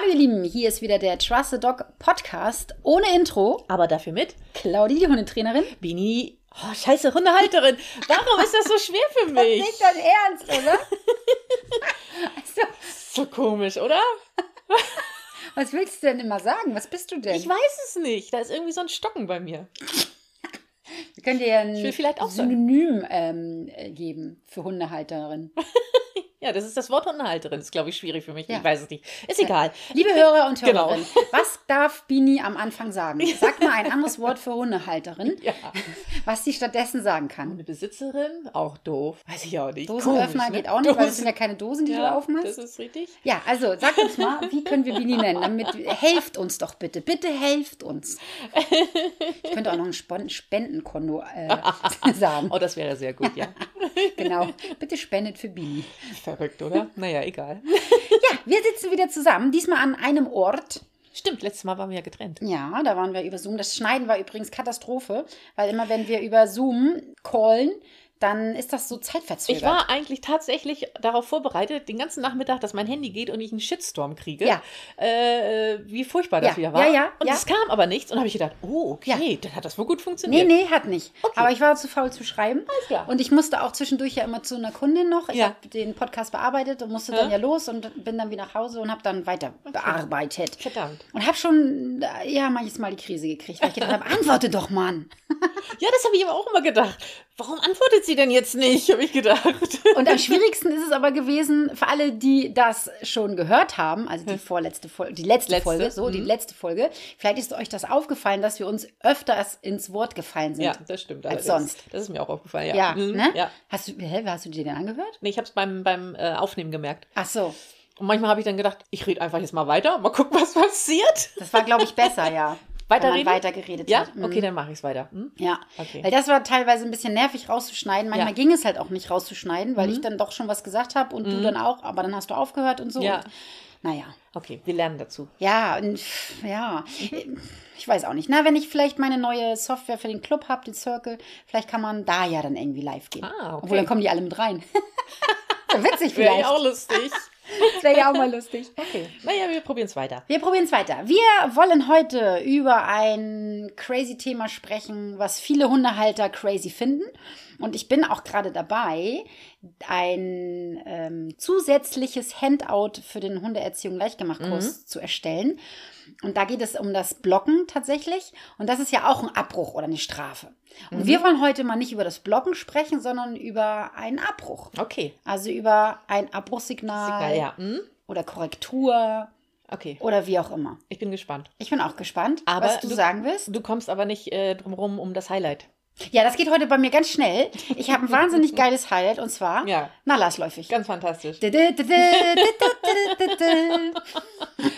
Hallo ihr Lieben, hier ist wieder der Trust the Dog Podcast ohne Intro. Aber dafür mit Claudi, die Hundetrainerin. Bini. Oh, scheiße, Hundehalterin. Warum ist das so schwer für mich? Nicht dein Ernst, oder? also, So komisch, oder? was willst du denn immer sagen? Was bist du denn? Ich weiß es nicht. Da ist irgendwie so ein Stocken bei mir. Wir können dir ein Ich will vielleicht auch sagen. Synonym ähm, äh, geben für Hundehalterin. Ja, das ist das Wort Hundehalterin. Das ist, glaube ich, schwierig für mich. Ja. Ich weiß es nicht. Ist egal. Liebe Hörer und Genau. Hörerinnen, was darf Bini am Anfang sagen? Sag mal ein anderes Wort für Hundehalterin, Ja. was sie stattdessen sagen kann. Eine Besitzerin, auch doof. Weiß ich auch nicht. Dosenöffner ne? geht auch nicht, weil es Dosen- sind ja keine Dosen, die du ja, aufmachst. Das ist richtig. Ja, also sag uns mal, wie können wir Bini nennen? Damit helft uns doch bitte. Bitte helft uns. Ich könnte auch noch ein Spon- Spendenkonto äh, sagen. Oh, das wäre sehr gut, ja. Genau. Bitte spendet für Bini. Verrückt, oder? Naja, egal. Ja, wir sitzen wieder zusammen, diesmal an einem Ort. Stimmt, letztes Mal waren wir ja getrennt. Ja, da waren wir über Zoom. Das Schneiden war übrigens Katastrophe, weil immer wenn wir über Zoom callen, dann ist das so zeitverzögert. Ich war eigentlich tatsächlich darauf vorbereitet, den ganzen Nachmittag, dass mein Handy geht und ich einen Shitstorm kriege. Ja. Äh, wie furchtbar das Ja, wieder war. ja, ja, und ja. es kam aber nichts. Und habe ich gedacht, oh, okay, dann hat das wohl gut funktioniert. Nee, nee, hat nicht. Aber ich war zu faul zu schreiben. Alles klar. Und ich musste auch zwischendurch ja immer zu einer Kundin noch. Ich habe den Podcast bearbeitet und musste dann ja los und bin dann wieder nach Hause und habe dann weiter bearbeitet. Verdammt. Und habe schon, äh, ja, manches Mal die Krise gekriegt, weil ich gedacht habe, antworte doch, Mann. Ja, das habe ich aber auch immer gedacht. Warum antwortet sie denn jetzt nicht, habe ich gedacht. Und am schwierigsten ist es aber gewesen, für alle, die das schon gehört haben, also die vorletzte Folge, die letzte, Letzte, Folge, so, die mhm. letzte Folge, vielleicht ist euch das aufgefallen, dass wir uns öfters ins Wort gefallen sind. Ja, das stimmt. Als sonst. Das ist mir auch aufgefallen, ja. Ja, Mhm, ne? ja. Hast du, hä, hast du dir den angehört? Nee, ich habe es beim, beim äh, Aufnehmen gemerkt. Ach so, Und manchmal habe ich dann gedacht, ich rede einfach jetzt mal weiter, mal gucken, was passiert. das war, glaube ich, besser, ja. Wenn Weiterreden? weiter geredet Ja, hat. Mhm. okay, dann mache ich es weiter. Hm? Ja, Okay. weil das war teilweise ein bisschen nervig rauszuschneiden. Manchmal Ja. ging es halt auch nicht rauszuschneiden, weil ich dann doch schon was gesagt habe und du dann auch, aber dann hast du aufgehört und so. Ja. Und, naja, Okay, wir lernen dazu. ja, und, ja, ich weiß auch nicht. Na, wenn ich vielleicht meine neue Software für den Club habe, den Circle, vielleicht kann man da ja dann irgendwie live gehen. Ah, okay. Obwohl, dann kommen die alle mit rein. Wäre witzig Wäre vielleicht. ja auch lustig. Das wäre ja auch mal lustig. Okay, naja, wir probieren es weiter. Wir probieren es weiter. Wir wollen heute über ein crazy Thema sprechen, was viele Hundehalter crazy finden. Und ich bin auch gerade dabei, ein ähm, zusätzliches Handout für den Hundeerziehung Leichtgemacht-Kurs zu erstellen. Und da geht es um das Blocken tatsächlich. Und das ist ja auch ein Abbruch oder eine Strafe. Und wir wollen heute mal nicht über das Blocken sprechen, sondern über einen Abbruch. Okay. Also über ein Abbruchssignal Signal, ja. Hm? oder Korrektur Okay, oder wie auch immer. ich bin gespannt. Ich bin auch gespannt, Aber was du, du- sagen willst. Du kommst aber nicht äh, drum rum um das Highlight. Ja, das geht heute bei mir ganz schnell. Ich habe ein wahnsinnig geiles Highlight und zwar Ja. Nahlasläufig. Ganz fantastisch.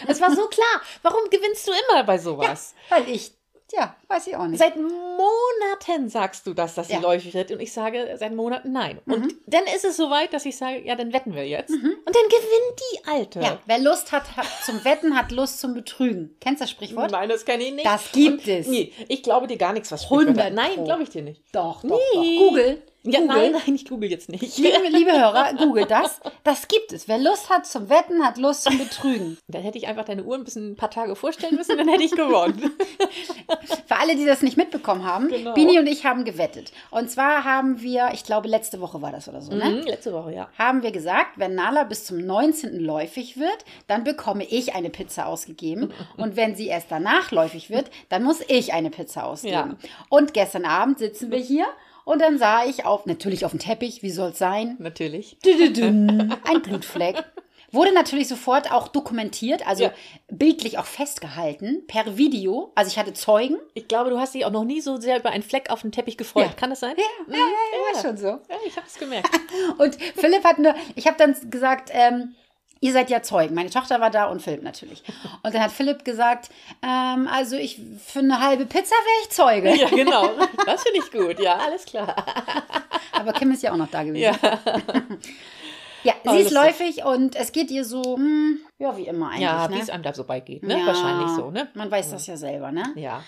Es war so klar. Warum gewinnst du immer bei sowas? Weil ich, ja, weiß ich auch nicht. Seit Monaten sagst du das, dass sie Ja. Mhm. läufig wird. Und ich sage seit Monaten nein. Und dann ist es soweit, dass ich sage, ja, dann wetten wir jetzt. Und dann gewinnt die Alte. Ja, wer Lust hat, hat zum Wetten, hat Lust zum Betrügen. Kennst du das Sprichwort? Nein, das kenne ich nicht. Das gibt Und, es. Nee, ich glaube dir gar nichts, was 100 Sprichwörter- Nein, glaube ich dir nicht. Doch, doch, Nee. doch. Google. Ja, nein, nein, ich google jetzt nicht. Liebe, liebe Hörer, google das. Das gibt es. Wer Lust hat zum Wetten, hat Lust zum Betrügen. Dann hätte ich einfach deine Uhr ein bisschen ein paar Tage vorstellen müssen, dann hätte ich gewonnen. Für alle, die das nicht mitbekommen haben, Genau. Bini und ich haben gewettet. Und zwar haben wir, ich glaube, letzte Woche war das oder so, ne? Mhm, letzte Woche, ja. haben wir gesagt, wenn Nala bis zum 19. läufig wird, dann bekomme ich eine Pizza ausgegeben. Und wenn sie erst danach läufig wird, dann muss ich eine Pizza ausgeben. Und gestern Abend sitzen wir hier und dann sah ich auf, natürlich auf dem Teppich, wie soll es sein? Natürlich. Ein Blutfleck. Wurde natürlich sofort auch dokumentiert, also Ja. bildlich auch festgehalten, per Video. Also ich hatte Zeugen. Ich glaube, du hast dich auch noch nie so sehr über einen Fleck auf dem Teppich gefreut. Ja. Kann das sein? Ja, ja, ja, war schon so. Ja, ich habe es gemerkt. Und Philipp hat nur, ich habe dann gesagt, ähm, ihr seid ja Zeugen. Meine Tochter war da und Philipp natürlich. Und dann hat Philipp gesagt, ähm, also ich für eine halbe Pizza wäre ich Zeuge. ja, genau. Das finde ich gut. Ja, alles klar. Aber Kim ist ja auch noch da gewesen. Ja. Ja, Oh, sie ist lustig. läufig und es geht ihr so, hm, ja, wie immer eigentlich. Ja, ne? wie es einem da so beigeht, ne? Ja, Wahrscheinlich so, ne? Man weiß das ja selber, ne? Ja.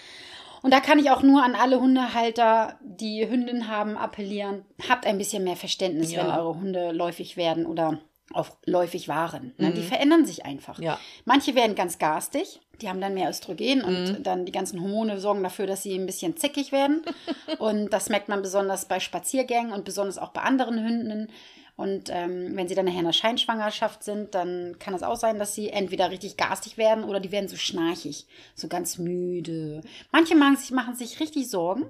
Und da kann ich auch nur an alle Hundehalter, die Hündin haben, appellieren. Habt ein bisschen mehr Verständnis, Ja. wenn eure Hunde läufig werden oder aufläufig waren. Ne? Die verändern sich einfach. Ja. Manche werden ganz garstig, die haben dann mehr Östrogen und dann die ganzen Hormone sorgen dafür, dass sie ein bisschen zickig werden. und das merkt man besonders bei Spaziergängen und besonders auch bei anderen Hunden. Und ähm, wenn sie dann nachher in der Scheinschwangerschaft sind, dann kann es auch sein, dass sie entweder richtig garstig werden oder die werden so schnarchig, so ganz müde. Manche machen sich, machen sich richtig Sorgen.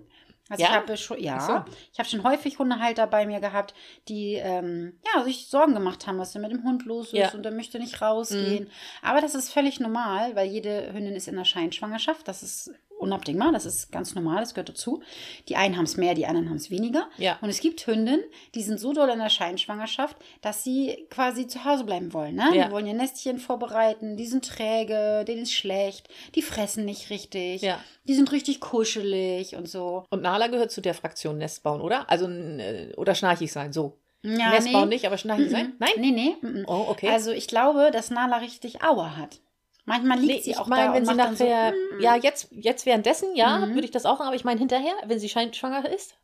Also Ja? ich habe schon, ja, so. ich habe schon häufig Hundehalter bei mir gehabt, die ähm, ja, sich Sorgen gemacht haben, was denn mit dem Hund los ist Ja. und er möchte nicht rausgehen. Aber das ist völlig normal, weil jede Hündin ist in der Scheinschwangerschaft. Das ist unabdingbar, das ist ganz normal, das gehört dazu. Die einen haben es mehr, die anderen haben es weniger. Ja. Und es gibt Hündinnen, die sind so doll in der Scheinschwangerschaft, dass sie quasi zu Hause bleiben wollen. Ne? Ja. Die wollen ihr Nestchen vorbereiten, die sind träge, denen ist schlecht, die fressen nicht richtig, Ja. die sind richtig kuschelig und so. Und Nala gehört zu der Fraktion Nestbauen, oder? Also, äh, oder schnarchig sein, so. Ja, Nestbauen nicht, aber schnarchig sein? Nein? Nee, nee. mm, mm. Oh, okay. Also ich glaube, dass Nala richtig Aua hat. Manchmal liegt Nee, sie ich auch meine, da wenn sie dann so, nachher, mm. ja, jetzt, jetzt währenddessen, ja, Mhm. würde ich das auch sagen, aber ich meine hinterher, wenn sie schwanger ist.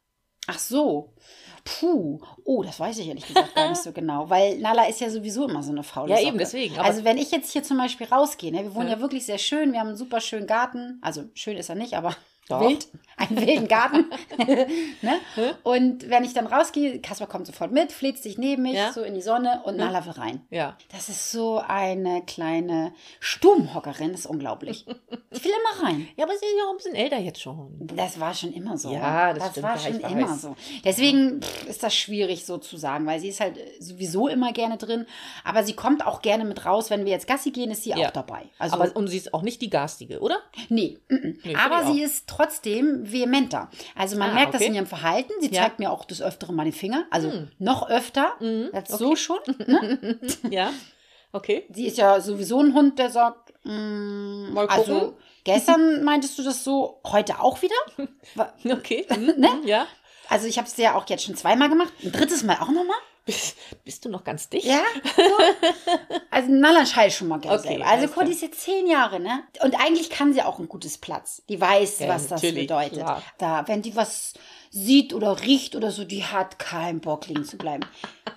Ach so. Puh. Oh, das weiß ich ehrlich gesagt gar nicht so genau. Weil Nala ist ja sowieso immer so eine faule Ja, Socke. eben, deswegen, Also wenn ich jetzt hier zum Beispiel rausgehe, ne, wir wohnen Ja. ja. wirklich sehr schön, wir haben einen super schönen Garten. Also schön ist er nicht, aber Doch. wild. Einen wilden Garten. ne? Und wenn ich dann rausgehe, Kasper kommt sofort mit, fleht sich neben mich, Ja. so in die Sonne und Nala will rein. Ja. Das ist so eine kleine Stubenhockerin, das ist unglaublich. Ich will immer rein. Ja, aber sie ist ja auch ein bisschen älter jetzt schon. Das war schon immer so. Ja, das stimmt, war schon weiß. immer so. Deswegen pff, ist das schwierig so zu sagen, weil sie ist halt sowieso immer gerne drin. Aber sie kommt auch gerne mit raus. Wenn wir jetzt Gassi gehen, ist sie Ja. auch dabei. Also, aber, und sie ist auch nicht die garstige, oder? nee. Nee, aber sie ist trotzdem vehementer. Also man Ah, merkt das okay. in ihrem Verhalten. Sie Ja. zeigt mir auch des Öfteren mal den Finger. Also Hm. noch öfter. Mhm, Das so schon. Ne? Ja. Okay. Sie ist ja sowieso ein Hund, der sagt, mm, Mal gucken. also gestern meintest du das so, heute auch wieder? Okay. Mhm. Ne? Ja. Also ich habe es ja auch jetzt schon zweimal gemacht. Ein drittes Mal auch nochmal. Bist, bist du noch ganz dicht? Ja. So. Also Nala schallt schon mal gerne Okay, selber. Also Cody ist jetzt zehn Jahre, ne? Und eigentlich kann sie auch ein gutes Platz. Die weiß, Ja, was das bedeutet. klar. Da, wenn die was sieht oder riecht oder so, die hat keinen Bock liegen zu bleiben.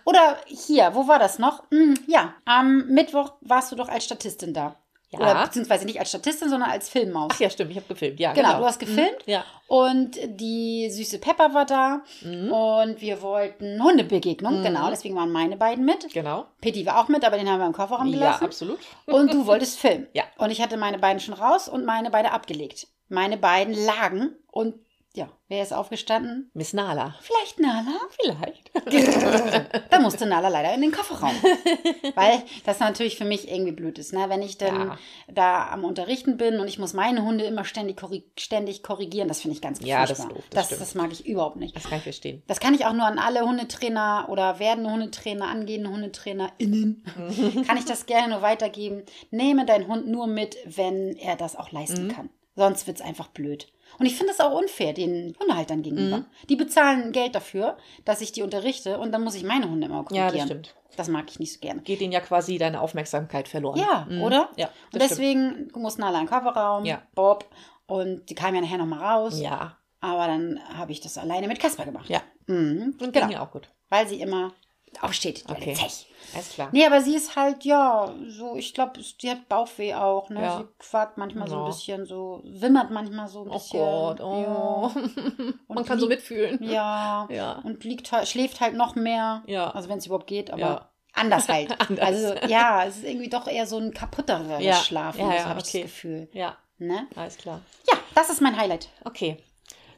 Oder hier, wo war das noch? Hm, ja, am Mittwoch warst du doch als Statistin da. Ja. Oder beziehungsweise nicht als Statistin, sondern als Filmmaus. Ach ja, stimmt, ich habe gefilmt. Ja, Genau, genau. du hast gefilmt. Mhm. Ja. Und die süße Pepper war da. Mhm. Und wir wollten Hundebegegnung. Genau, deswegen waren meine beiden mit. Genau. Pitti war auch mit, aber den haben wir im Kofferraum Ja, gelassen. absolut. und du wolltest filmen. Ja. Und ich hatte meine beiden schon raus und meine beide abgelegt. Meine beiden lagen und ja, wer ist aufgestanden? Miss Nala. Vielleicht Nala? Vielleicht. da musste Nala leider in den Kofferraum. Weil das natürlich für mich irgendwie blöd ist, ne? Wenn ich dann Ja. da am Unterrichten bin und ich muss meine Hunde immer ständig, korri ständig korrigieren, das finde ich ganz Ja, das ist furchtbar. doof, das das, das mag ich überhaupt nicht. Das kann ich verstehen. Das kann ich auch nur an alle Hundetrainer oder werdende Hundetrainer, angehende HundetrainerInnen, kann ich das gerne nur weitergeben. Nehme deinen Hund nur mit, wenn er das auch leisten Mhm. kann. Sonst wird es einfach blöd. Und ich finde es auch unfair den Hundehaltern gegenüber. Mhm. Die bezahlen Geld dafür, dass ich die unterrichte und dann muss ich meine Hunde immer Ja, korrigieren. das stimmt. Das mag ich nicht so gerne. Geht ihnen ja quasi deine Aufmerksamkeit verloren. Ja, Mhm. oder? Ja, Und das stimmt. deswegen muss Nala in den Kofferraum, Ja. Bob, und die kam ja nachher nochmal raus. Ja, Aber dann habe ich das alleine mit Kasper gemacht. ja. Mhm. Und Genau. ging ja auch gut. Weil sie immer aufsteht. Die Okay. Zech. Alles klar. Nee, aber sie ist halt, ja, so, ich glaube, die hat Bauchweh auch, ne? Ja. Sie quakt manchmal so Ja. ein bisschen, so, wimmert manchmal so ein Oh bisschen. Gott, oh. Und Man kann so mitfühlen. Ja. Ja. Und liegt halt, schläft halt noch mehr. Ja. Also wenn es überhaupt geht, aber Ja. anders halt. Anders. Also ja, es ist irgendwie doch eher so ein kaputterer Ja. Schlaf, Ja, so ja, habe ich okay. das Gefühl. Ja, Ne? alles klar. Ja, das ist mein Highlight. Okay.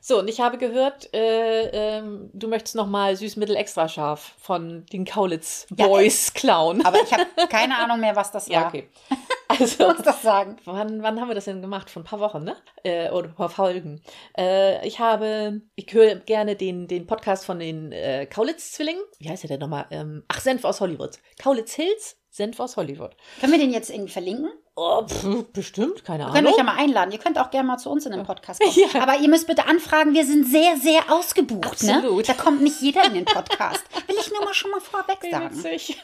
So, und ich habe gehört, äh, ähm, du möchtest nochmal Süßmittel extra scharf von den Kaulitz Ja, Boys klauen. Aber ich habe keine Ahnung mehr, was das war. Ja, okay. Also, du das sagen? wann, wann haben wir das denn gemacht? Vor ein paar Wochen, ne? Äh, oder ein paar Folgen. Äh, ich habe, ich höre gerne den, den Podcast von den äh, Kaulitz-Zwillingen. Wie heißt der denn nochmal? Ähm, ach, Senf aus Hollywood. Kaulitz Hills, Senf aus Hollywood. Können wir den jetzt irgendwie verlinken? Oh, pff, bestimmt, keine Wir Ahnung. können euch ja mal einladen. Ihr könnt auch gerne mal zu uns in den Podcast kommen. Ja. Aber ihr müsst bitte anfragen, wir sind sehr, sehr ausgebucht. Ne? Absolut. Da kommt nicht jeder in den Podcast. Will ich nur mal schon mal vorweg sagen. witzig.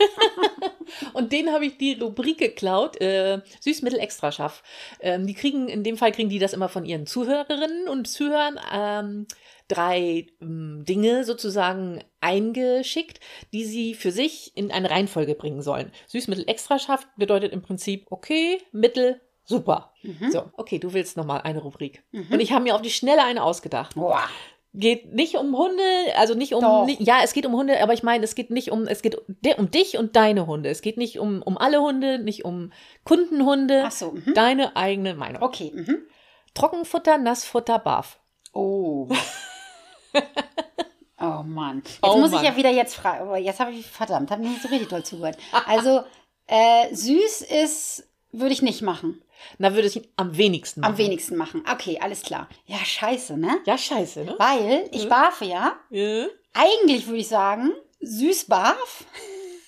und denen habe ich die Rubrik geklaut, äh, Süßmittel extra scharf. Ähm, die kriegen, in dem Fall kriegen die das immer von ihren Zuhörerinnen und Zuhörern. Ähm, drei ähm, Dinge sozusagen eingeschickt, die sie für sich in eine Reihenfolge bringen sollen. Süßmittel extra scharf bedeutet im Prinzip okay, mittel, super. So, okay, du willst nochmal eine Rubrik. Und ich habe mir auf die Schnelle eine ausgedacht. Boah. Geht nicht um Hunde, also nicht um, nicht, ja, es geht um Hunde, aber ich meine, es geht nicht um, es geht um dich und deine Hunde. Es geht nicht um, um alle Hunde, nicht um Kundenhunde. Ach so, mhm. Deine eigene Meinung. Okay. Mhm. Trockenfutter, Nassfutter, Barf. Oh. Oh Mann. Jetzt Oh muss Mann. ich ja wieder jetzt fragen. Aber jetzt habe ich, verdammt, habe nicht so richtig toll zugehört. Also, äh, süß ist, würde ich nicht machen. Na, würde ich am wenigsten Am machen. wenigsten machen. Okay, alles klar. Ja, scheiße, ne? Ja, scheiße, ne? Weil ich barfe ja. Ja. Eigentlich würde ich sagen, süß barf.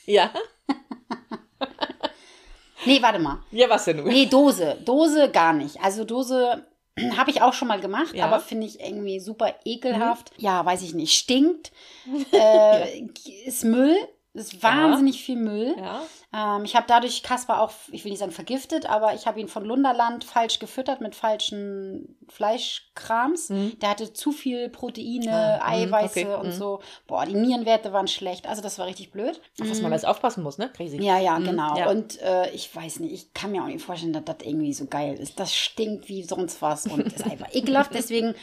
Ja. Nee, warte mal. Ja, was denn? Nee, Dose. Dose gar nicht. Also Dose habe ich auch schon mal gemacht, Ja. aber finde ich irgendwie super ekelhaft. Ja, weiß ich nicht. Stinkt. Äh, Ist Müll. Ist wahnsinnig viel Müll. Ja. Ähm, ich habe dadurch Kasper auch, ich will nicht sagen vergiftet, aber ich habe ihn von Lunderland falsch gefüttert mit falschen Fleischkrams. Der hatte zu viel Proteine, Ah, mhm, Eiweiße okay, und mhm. so. Boah, die Nierenwerte waren schlecht. Also das war richtig blöd. Auf was man alles aufpassen muss, ne? Crazy. Ja, ja, Mhm, genau. ja. Und äh, ich weiß nicht, ich kann mir auch nicht vorstellen, dass das irgendwie so geil ist. Das stinkt wie sonst was und ist einfach ekelhaft. Deswegen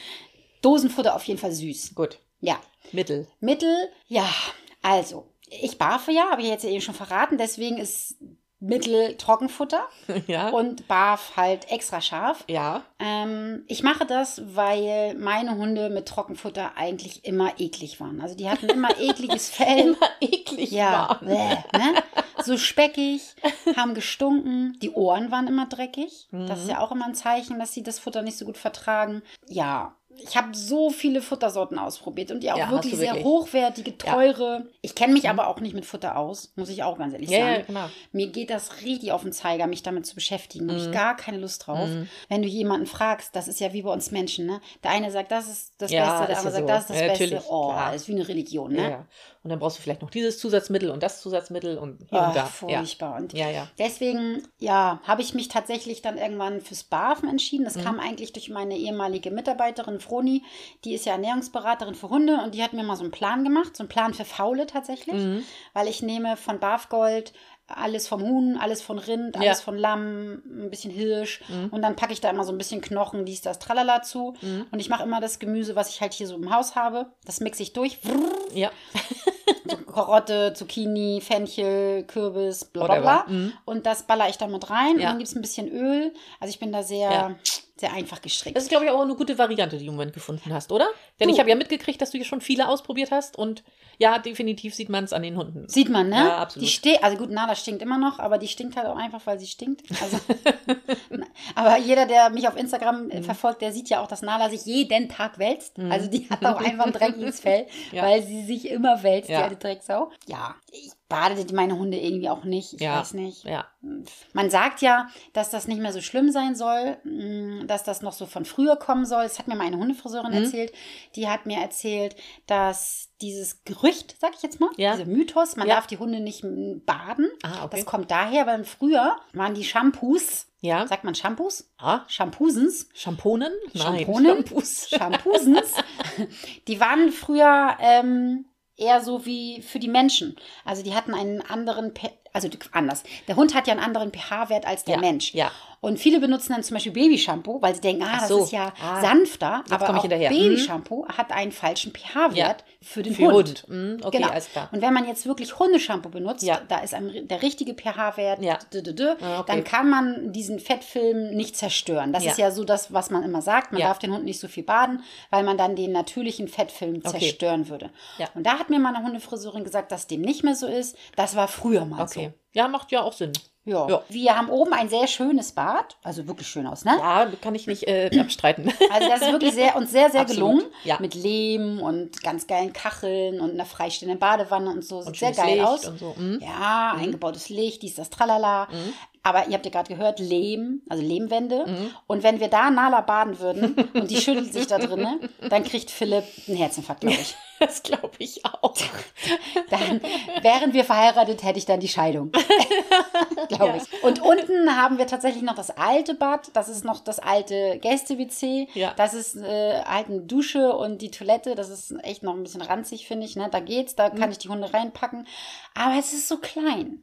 Dosenfutter auf jeden Fall süß. Gut. Ja. Mittel. Mittel, ja, also, ich barfe ja, habe ich jetzt eben schon verraten, deswegen ist Mittel Trockenfutter ja. und barf halt extra scharf. ja. Ähm, ich mache das, weil meine Hunde mit Trockenfutter eigentlich immer eklig waren. Also die hatten immer ekliges Fell. Immer eklig Ja, waren. bäh, ne? so speckig, haben gestunken. Die Ohren waren immer dreckig. Das Mhm. ist ja auch immer ein Zeichen, dass sie das Futter nicht so gut vertragen. Ja, ich habe so viele Futtersorten ausprobiert und die auch Ja, wirklich sehr wirklich. hochwertige, teure. Ich kenne mich aber auch nicht mit Futter aus, muss ich auch ganz ehrlich Ja, sagen. ja, genau. Mir geht das richtig auf den Zeiger, mich damit zu beschäftigen. Habe Mhm. ich gar keine Lust drauf. Wenn du jemanden fragst, das ist ja wie bei uns Menschen, ne? Der eine sagt, das ist das Ja, Beste, der andere ja sagt, so. das ist das Ja, Beste. Oh, das ist wie eine Religion, ne? Ja, ja. Und dann brauchst du vielleicht noch dieses Zusatzmittel und das Zusatzmittel und hier Ach, und da. furchtbar. Und Ja, ja. deswegen, ja, habe ich mich tatsächlich dann irgendwann fürs Barfen entschieden. Mhm. Das kam eigentlich durch meine ehemalige Mitarbeiterin Froni. Die ist ja Ernährungsberaterin für Hunde und die hat mir mal so einen Plan gemacht, so einen Plan für Faule tatsächlich. Mhm. Weil ich nehme von Barfgold alles vom Huhn, alles von Rind, alles Ja. von Lamm, ein bisschen Hirsch Mhm. und dann packe ich da immer so ein bisschen Knochen, dies, das, tralala zu. Mhm. Und ich mache immer das Gemüse, was ich halt hier so im Haus habe. Das mixe ich durch. Ja. Karotte, Zucchini, Fenchel, Kürbis, bla bla bla. Mhm. Und das baller ich da mit rein. Und Ja. dann gibt es ein bisschen Öl. Also ich bin da sehr, Ja. Sehr einfach gestrickt. Das ist, glaube ich, auch eine gute Variante, die du im Moment gefunden hast, oder? Denn Du. ich habe ja mitgekriegt, dass du hier schon viele ausprobiert hast und ja, definitiv sieht man es an den Hunden. Sieht man, ne? Ja, absolut. Die ste also gut, Nala stinkt immer noch, aber die stinkt halt auch einfach, weil sie stinkt. Also, aber jeder, der mich auf Instagram Mhm. äh, verfolgt, der sieht ja auch, dass Nala sich jeden Tag wälzt. Also die hat auch einfach ein dreckiges Fell, Ja. weil sie sich immer wälzt, Ja. die alte Drecksau. Ja, ich bade meine Hunde irgendwie auch nicht. Ich Ja. weiß nicht. Ja. Man sagt ja, dass das nicht mehr so schlimm sein soll, mh, dass das noch so von früher kommen soll. Das hat mir meine Hundefriseurin Mhm. erzählt. Die hat mir erzählt, dass dieses Gerücht, sag ich jetzt mal, Ja. dieser Mythos, man Ja. darf die Hunde nicht baden. Ah, okay. Das kommt daher, weil früher waren die Shampoos, Ja. sagt man Shampoos? Ah, Shampoosens? Shamponen? Nein. Shamponen? Shampoos. Shampoosens. die waren früher ähm, eher so wie für die Menschen. Also die hatten einen anderen, also anders. Der Hund hat ja einen anderen pH-Wert als der Ja, Mensch. ja. Und viele benutzen dann zum Beispiel Babyshampoo, weil sie denken, ah, Ach das so. ist ja Ah. sanfter. Aber auch hinterher. Babyshampoo hat einen falschen pH-Wert Ja. für den Für Hund. Hund. Mhm, okay, genau. alles klar. Und wenn man jetzt wirklich Hundeshampoo benutzt, Ja. da ist ein, der richtige pH-Wert, Ja. Ah, okay. dann kann man diesen Fettfilm nicht zerstören. Das ist ja so das, was man immer sagt. Man darf den Hund nicht so viel baden, weil man dann den natürlichen Fettfilm Okay. zerstören würde. Ja. Und da hat mir meine Hundefriseurin gesagt, dass dem nicht mehr so ist. Das war früher mal Okay. Ja, macht ja auch Sinn. so. Ja. Ja. Wir haben oben ein sehr schönes Bad, also wirklich schön aus, ne? Ja, kann ich nicht äh, abstreiten. Also das ist wirklich sehr uns sehr, sehr Absolut, gelungen. ja. Mit Lehm und ganz geilen Kacheln und einer freistehenden Badewanne und so. Sieht Und sehr geil Licht aus. und so. Mhm. Ja, eingebautes Licht, dies, das, tralala. Aber ihr habt ja gerade gehört, Lehm, also Lehmwände. Mhm. Und wenn wir da Nala baden würden und die schüttelt sich da drinnen, dann kriegt Philipp einen Herzinfarkt, glaube ich. Das glaube ich auch. Dann, während wir verheiratet, hätte ich dann die Scheidung. glaube ich. Und unten haben wir tatsächlich noch das alte Bad. Das ist noch das alte Gäste-WC. Ja. Das ist äh, eine Dusche und die Toilette. Das ist echt noch ein bisschen ranzig, finde ich. Ne? Da geht's, da Mhm. kann ich die Hunde reinpacken. Aber es ist so klein.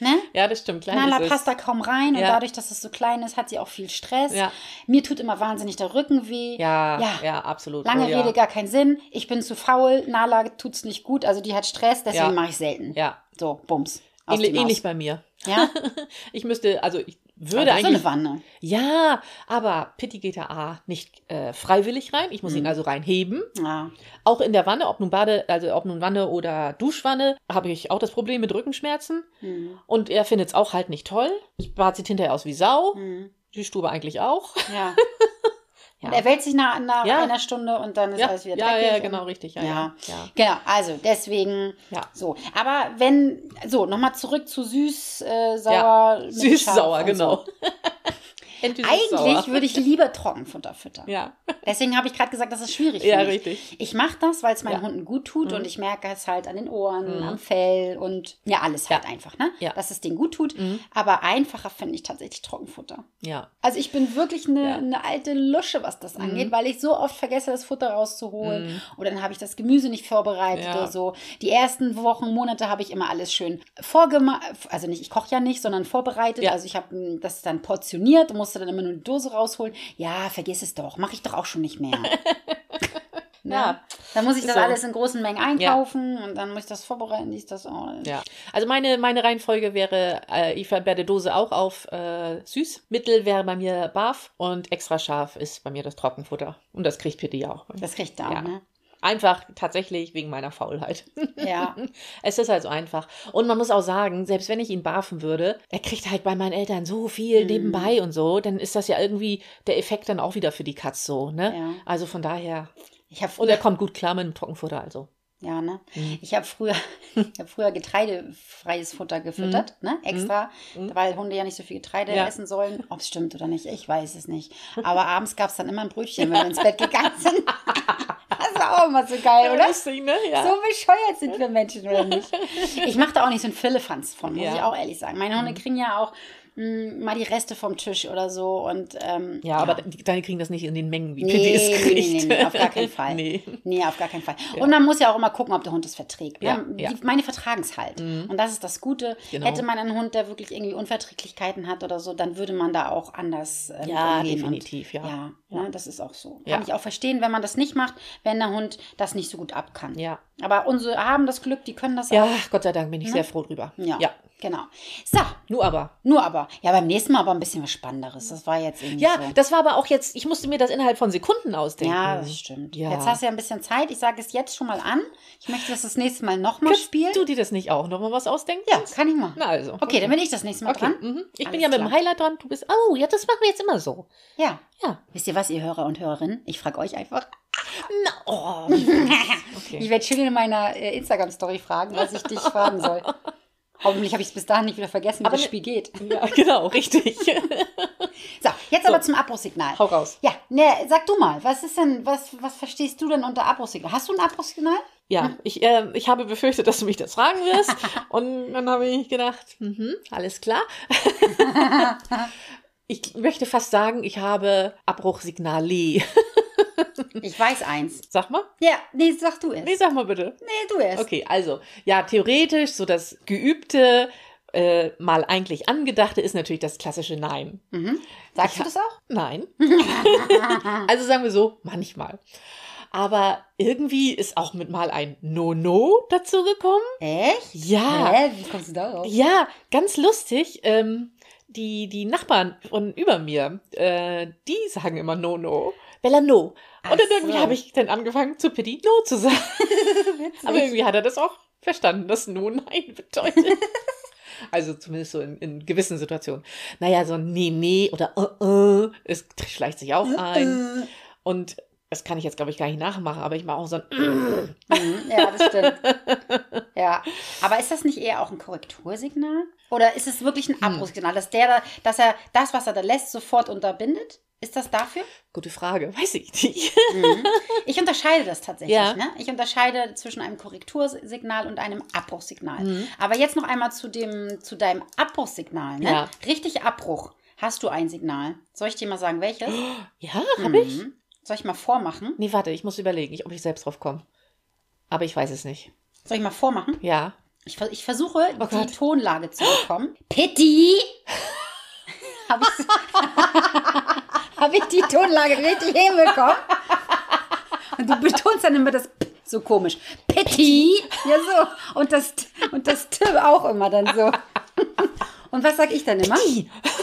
Ne? Ja, das stimmt. Nala es. passt da kaum rein und Ja. dadurch, dass es so klein ist, hat sie auch viel Stress. Ja. Mir tut immer wahnsinnig der Rücken weh. Ja, Ja. ja, absolut. Lange oh. Rede, gar keinen Sinn. Ich bin zu faul. Nala tut's nicht gut. Also die hat Stress, deswegen mache ich selten. Ja, So, Bums. Ähnlich, ähnlich bei mir. Ja, Ich müsste, also ich würde also so eigentlich. eine Wanne. Ja, aber Pitti geht da A nicht äh, freiwillig rein. Ich muss Mhm. ihn also reinheben. Ja. Auch in der Wanne, ob nun Bade, also ob nun Wanne oder Duschwanne, habe ich auch das Problem mit Rückenschmerzen. Hm. Und er findet es auch halt nicht toll. Das Bad sieht hinterher aus wie Sau. Hm. Die Stube eigentlich auch. Ja. Ja. Und er wälzt sich nach, nach Ja. einer Stunde und dann ist Ja, alles wieder ja, dreckig. ja, und- genau, richtig. Ja, Ja. ja. ja. Genau, also deswegen Ja. so. Aber wenn, so, nochmal zurück zu süß, äh, sauer, Schaf und genau. So. Eigentlich würde ich lieber Trockenfutter füttern. Ja, Deswegen habe ich gerade gesagt, das ist schwierig. ja, mich. richtig. Ich mache das, weil es meinen Ja. Hunden gut tut Mhm. und ich merke es halt an den Ohren, Mhm. am Fell und ja, alles halt Ja. einfach, ne? Ja. Dass es denen gut tut. Mhm. Aber einfacher finde ich tatsächlich Trockenfutter. Ja. Also ich bin wirklich eine, eine alte Lusche, was das angeht, Mhm. weil ich so oft vergesse, das Futter rauszuholen. Mhm. Oder dann habe ich das Gemüse nicht vorbereitet oder so. Die ersten Wochen, Monate habe ich immer alles schön vorgemacht. Also nicht, ich koche ja nicht, sondern vorbereitet. Also ich habe mm, das dann portioniert, musste dann immer nur die Dose rausholen. Ja, vergiss es doch. Mache ich doch auch schon nicht mehr. Ja. ja. Dann muss ich Ist das so. alles in großen Mengen einkaufen und dann muss ich das vorbereiten. Dies, das, oh. Ja, also meine, meine Reihenfolge wäre, äh, ich verwerte Dose auch auf äh, süß. Mittel wäre bei mir Barf und extra scharf ist bei mir das Trockenfutter. Und das kriegt Pitti auch. Das kriegt er auch, Ja. ne? Einfach tatsächlich wegen meiner Faulheit. Ja. Es ist halt so einfach. Und man muss auch sagen, selbst wenn ich ihn barfen würde, er kriegt halt bei meinen Eltern so viel Mhm. nebenbei und so, dann ist das ja irgendwie der Effekt dann auch wieder für die Katz so, ne? Ja. Also von daher. Ich habe Und er kommt gut klar mit dem Trockenfutter, also. Ja, ne? Mhm. Ich habe früher, ich hab früher getreidefreies Futter gefüttert, ne? Extra, Mhm. weil Hunde ja nicht so viel Getreide Ja. essen sollen. Ob es stimmt oder nicht, ich weiß es nicht. Aber abends gab es dann immer ein Brötchen, wenn wir ins Bett gegangen sind. das war auch immer so geil, oder? Lustig, ne? Ja. So bescheuert sind wir Menschen, oder nicht? Ich mache da auch nicht so ein Philippans von, muss Ja. Ich auch ehrlich sagen. Meine Hunde kriegen ja auch mh, mal die Reste vom Tisch oder so. Und, ähm, ja, aber die- deine kriegen das nicht in den Mengen, wie Nee, es nee, kriegt. nee, nee, nee, auf gar keinen Fall. nee. Nee, auf gar keinen Fall. Ja. Und man muss ja auch immer gucken, ob der Hund es verträgt. Ja, ne? ja. Die, meine vertragen es halt. Mhm. Und das ist das Gute. Genau. Hätte man einen Hund, der wirklich irgendwie Unverträglichkeiten hat oder so, dann würde man da auch anders ähm, Ja, umgehen. definitiv, Und, ja. ja, Ne, das ist auch so. Ja. Kann ich auch verstehen, wenn man das nicht macht, wenn der Hund das nicht so gut ab kann. Ja. Aber unsere haben das Glück, die können das Ja, auch. Gott sei Dank bin ich Ne? sehr froh drüber. Ja, Ja. genau. So, Nur aber. nur aber, ja, beim nächsten Mal aber ein bisschen was Spannenderes. Das war jetzt irgendwie Ja, so. das war aber auch jetzt, ich musste mir das innerhalb von Sekunden ausdenken. Ja, das stimmt. Ja. Jetzt hast du ja ein bisschen Zeit. Ich sage es jetzt schon mal an. Ich möchte das das nächste Mal nochmal Kannst spielen. du dir das nicht auch nochmal was ausdenken? Ja, kann ich machen. Na also. Okay, dann bin ich das nächste Mal Okay. dran. Mhm. Ich Alles bin ja mit dem klar. Highlight dran, du bist. Oh, ja, das machen wir jetzt immer so. Ja. Ja. Wisst ihr was, ihr Hörer und Hörerinnen? Ich frage euch einfach. Na, oh. Ich Okay. werde schön in meiner äh, Instagram-Story fragen, was ich dich fragen soll. Hoffentlich habe ich es bis dahin nicht wieder vergessen, wie Aber das ne- Spiel geht. Ja, genau, richtig. So, jetzt So. aber zum Abbruchsignal. Hau raus. Ja, ne, sag du mal, was ist denn, was, was verstehst du denn unter Abbruchsignal? Hast du ein Abbruchsignal? Ja, ich, äh, ich habe befürchtet, dass du mich das fragen wirst. Und dann habe ich gedacht, mhm, alles klar. ich möchte fast sagen, ich habe Abbruchsignale. Ich weiß eins. Sag mal. Ja, nee, sag du es. Nee, sag mal bitte. Nee, du es. Okay, also, ja, theoretisch, so das geübte, äh, mal eigentlich angedachte ist natürlich das klassische Nein. Mhm. Sagst Ich du das auch? Nein. also sagen wir so, manchmal. Aber irgendwie ist auch mit mal ein No-No dazu gekommen. Echt? Ja. Hä? Wie kommst du darauf? Ja, ganz lustig. Ähm, die, die Nachbarn von über mir, äh, die sagen immer No-No. Bella No. Und dann irgendwie habe ich dann angefangen, zu Pitti No zu sagen. Aber irgendwie hat er das auch verstanden, dass No Nein bedeutet. Also zumindest so in, in gewissen Situationen. Naja, so ein Nee, Nee oder uh, uh, es schleicht sich auch ein. Und das kann ich jetzt, glaube ich, gar nicht nachmachen, aber ich mache auch so ein Mhm, ja, das stimmt. Ja, aber ist das nicht eher auch ein Korrektursignal? Oder ist es wirklich Hm. ein Abbruchsignal, dass der, da, dass er das, was er da lässt, sofort unterbindet? Ist das dafür? Gute Frage, weiß ich nicht. Mhm. Ich unterscheide das tatsächlich. Ja. Ne? Ich unterscheide zwischen einem Korrektursignal und einem Abbruchsignal. Mhm. Aber jetzt noch einmal zu, dem, zu deinem Abbruchsignal. Ne? Ja. Richtig Abbruch. Hast du ein Signal? Soll ich dir mal sagen, welches? Ja, habe ich? Mhm. Soll ich mal vormachen? Nee, warte, ich muss überlegen, ich- ob ich selbst drauf komme. Aber ich weiß es nicht. Soll ich mal vormachen? Ja. Ich, ich versuche, Oh die Gott. Tonlage zu bekommen. Pitti! Habe ich, hab ich die Tonlage richtig hinbekommen? Und du betonst dann immer das P so komisch. Pitti! Ja, so. Und das, und das T auch immer dann so. Und was sag ich dann immer?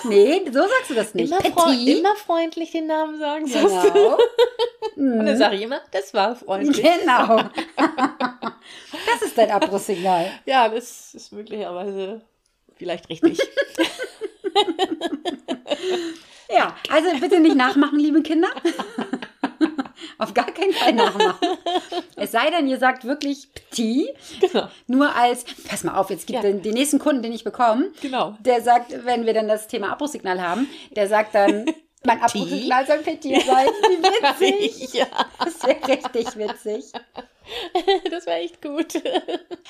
Nee, so sagst du das nicht. Immer, freu immer freundlich den Namen sagen. sagst du. Genau. Und dann sage ich immer, das war freundlich. Genau. Das ist dein Abbruchsignal. Ja, das ist möglicherweise vielleicht richtig. Ja, also bitte nicht nachmachen, liebe Kinder. Auf gar keinen Fall nachmachen. Es sei denn, ihr sagt wirklich Petit, genau. nur als, pass mal auf, jetzt gibt Ja. den, den nächsten Kunden, den ich bekomme, Genau. der sagt, wenn wir dann das Thema Abbruchsignal haben, der sagt dann, mein Abbruchsignal soll Petit sein. Wie witzig. ja, Das wäre richtig witzig. das wäre echt gut.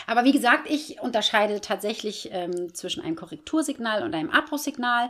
Aber wie gesagt, ich unterscheide tatsächlich ähm, zwischen einem Korrektursignal und einem Abbruchsignal.